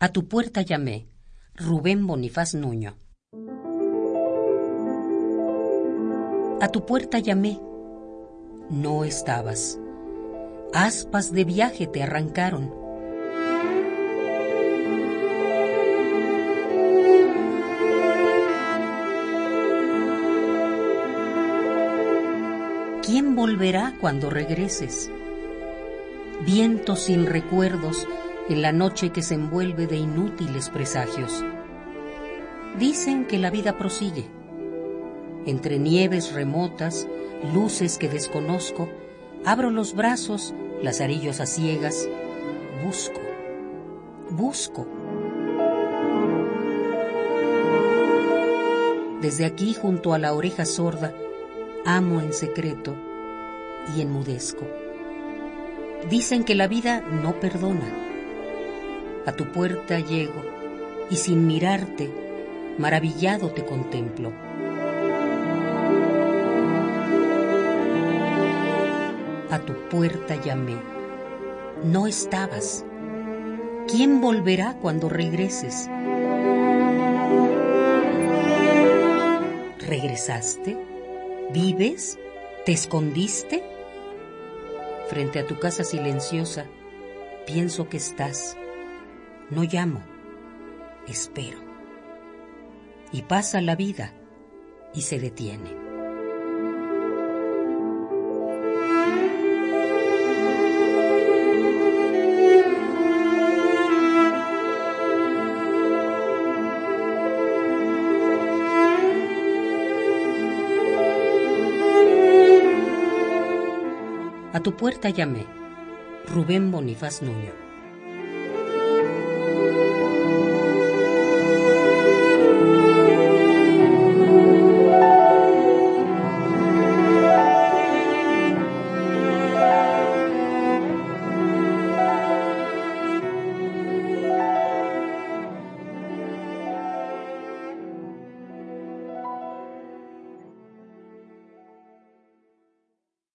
A tu puerta llamé. Rubén Bonifaz Nuño. A tu puerta llamé. No estabas. Aspas de viaje te arrancaron. ¿Quién volverá cuando regreses? Viento sin recuerdos en la noche que se envuelve de inútiles presagios. Dicen que la vida prosigue. Entre nieves remotas, luces que desconozco, abro los brazos, lazarillos a ciegas, busco, busco. Desde aquí junto a la oreja sorda, amo en secreto y enmudezco. Dicen que la vida no perdona. A tu puerta llego y sin mirarte, maravillado te contemplo. A tu puerta llamé. No estabas. ¿Quién volverá cuando regreses? ¿Regresaste? ¿Vives? ¿Te escondiste? Frente a tu casa silenciosa, pienso que estás. No llamo, espero. Y pasa la vida y se detiene. A tu puerta llamé. Rubén Bonifaz Nuño.